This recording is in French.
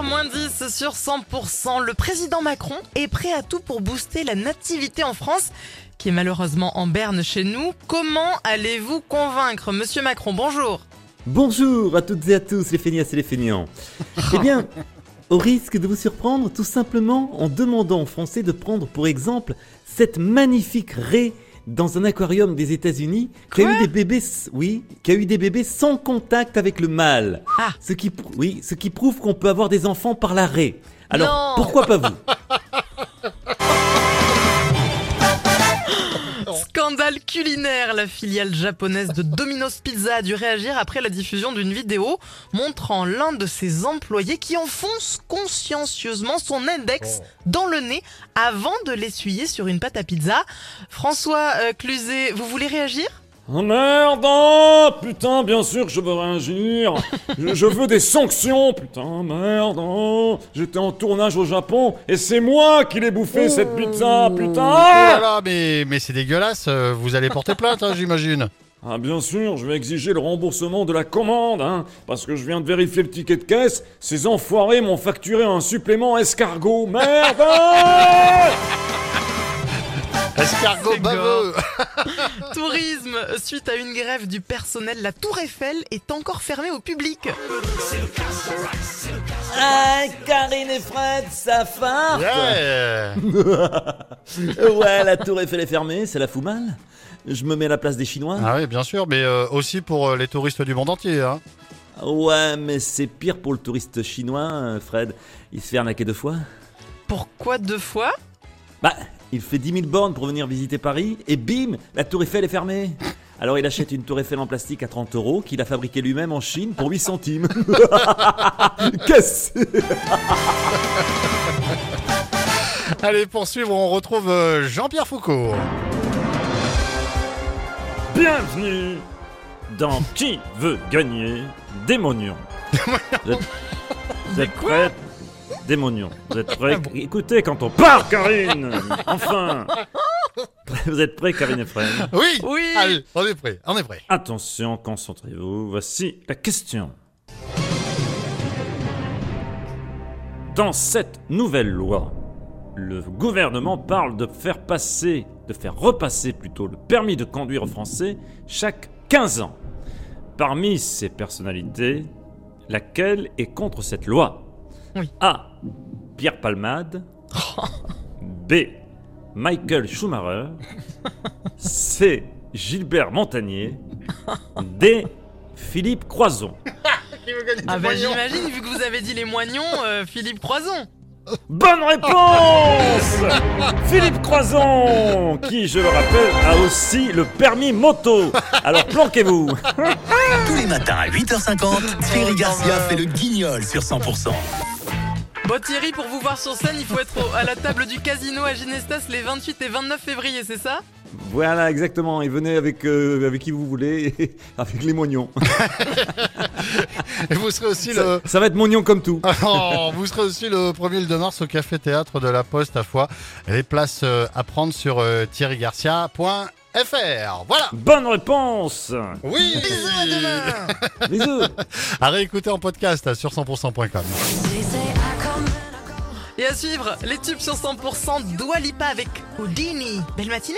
6h moins 10 sur 100%, le président Macron est prêt à tout pour booster la nativité en France, qui est malheureusement en berne chez nous. Comment allez-vous convaincre Monsieur Macron? Bonjour. Bonjour à toutes et à tous les feignasses et les feignants. eh bien, au risque de vous surprendre, tout simplement en demandant aux Français de prendre pour exemple cette magnifique raie dans un aquarium des États-Unis qui a eu des bébés, oui, qui a eu des bébés sans contact avec le mâle. Ah. Ce qui, oui, ce qui prouve qu'on peut avoir des enfants par la raie. Alors, Non. pourquoi pas vous? Culinaire, la filiale japonaise de Domino's Pizza a dû réagir après la diffusion d'une vidéo montrant l'un de ses employés qui enfonce consciencieusement son index dans le nez avant de l'essuyer sur une pâte à pizza. François euh, Cluzet, vous voulez réagir? Oh merde oh, Putain, bien sûr que je veux réagir je, je veux des sanctions Putain, merde oh. J'étais en tournage au Japon et c'est moi qui l'ai bouffé cette pizza Oh Putain là là, mais, mais c'est dégueulasse, euh, vous allez porter plainte, hein, j'imagine. Ah bien sûr, je vais exiger le remboursement de la commande, hein, parce que je viens de vérifier le ticket de caisse, ces enfoirés m'ont facturé un supplément escargot Merde oh. Escargot C'est baveux Tourisme, suite à une grève du personnel, la Tour Eiffel est encore fermée au public. Ah, Karine et Fred, ça farte Yeah. Ouais, la tour Eiffel est fermée, ça la fout mal Je me mets à la place des Chinois Ah oui, bien sûr, mais euh, aussi pour euh, les touristes du monde entier. Hein. Ouais, mais c'est pire pour le touriste chinois, euh, Fred. Il se fait arnaquer deux fois. Pourquoi deux fois? Bah, il fait 10 000 bornes pour venir visiter Paris, et bim, la tour Eiffel est fermée. Alors il achète une tour Eiffel en plastique à 30 euros, qu'il a fabriquée lui-même en Chine pour 8 centimes. Qu'est-ce Allez, pour suivre, on retrouve euh, Jean-Pierre Foucault. Bienvenue dans Qui veut gagner? Des mognons Vous êtes, vous êtes prêts? Démonion, vous êtes prêts Écoutez quand on part, Karine Enfin Vous êtes prêts, Karine et Fred Oui Oui. Allez, on est prêt, on est prêt. Attention, concentrez-vous. Voici la question. Dans cette nouvelle loi, le gouvernement parle de faire passer, de faire repasser plutôt le permis de conduire français chaque 15 ans. Parmi ces personnalités, laquelle est contre cette loi? Oui. A. Pierre Palmade. B. Michael Schumacher. C. Gilbert Montagnier. D. Philippe Croison. Ah bah j'imagine, vu que vous avez dit les moignons, euh, Philippe Croison. Bonne réponse Philippe Croison, qui, je le rappelle, a aussi le permis moto. Alors planquez-vous. Tous les matins à 8h50, Thierry Garcia fait le guignol sur 100%. Bon Thierry, pour vous voir sur scène, il faut être au- à la table du casino à Ginestas les 28 et 29 février, c'est ça? Voilà, exactement. Et venez avec, euh, avec qui vous voulez, avec les mognons. Et vous serez aussi le... Ça va être mognon comme tout. Oh, vous serez aussi le 1er et le 2 mars au Café Théâtre de la Poste à Foix. Les places euh, à prendre sur euh, thierrygarcia.fr. Voilà Bonne réponse Oui Bisous. À réécouter en podcast sur 100%.com. Et à suivre, les tubes sur 100%, Dua Lipa avec Houdini. Belle matinée